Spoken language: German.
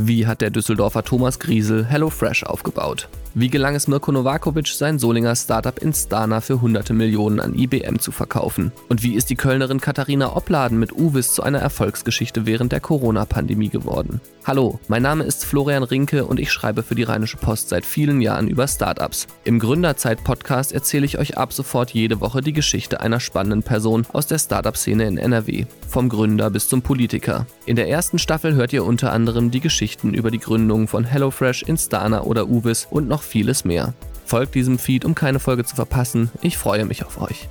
Wie hat der Düsseldorfer Thomas Griesel HelloFresh aufgebaut? Wie gelang es Mirko Novakovic, sein Solinger Startup Instana für hunderte Millionen an IBM zu verkaufen? Und wie ist die Kölnerin Katharina Opladen mit Uvis zu einer Erfolgsgeschichte während der Corona-Pandemie geworden? Hallo, mein Name ist Florian Rinke und ich schreibe für die Rheinische Post seit vielen Jahren über Startups. Im Gründerzeit-Podcast erzähle ich euch ab sofort jede Woche die Geschichte einer spannenden Person aus der Startup-Szene in NRW. Vom Gründer bis zum Politiker. In der ersten Staffel hört ihr unter anderem die Geschichten über die Gründung von HelloFresh, Instana oder Uvis und noch vieles mehr. Folgt diesem Feed, um keine Folge zu verpassen. Ich freue mich auf euch.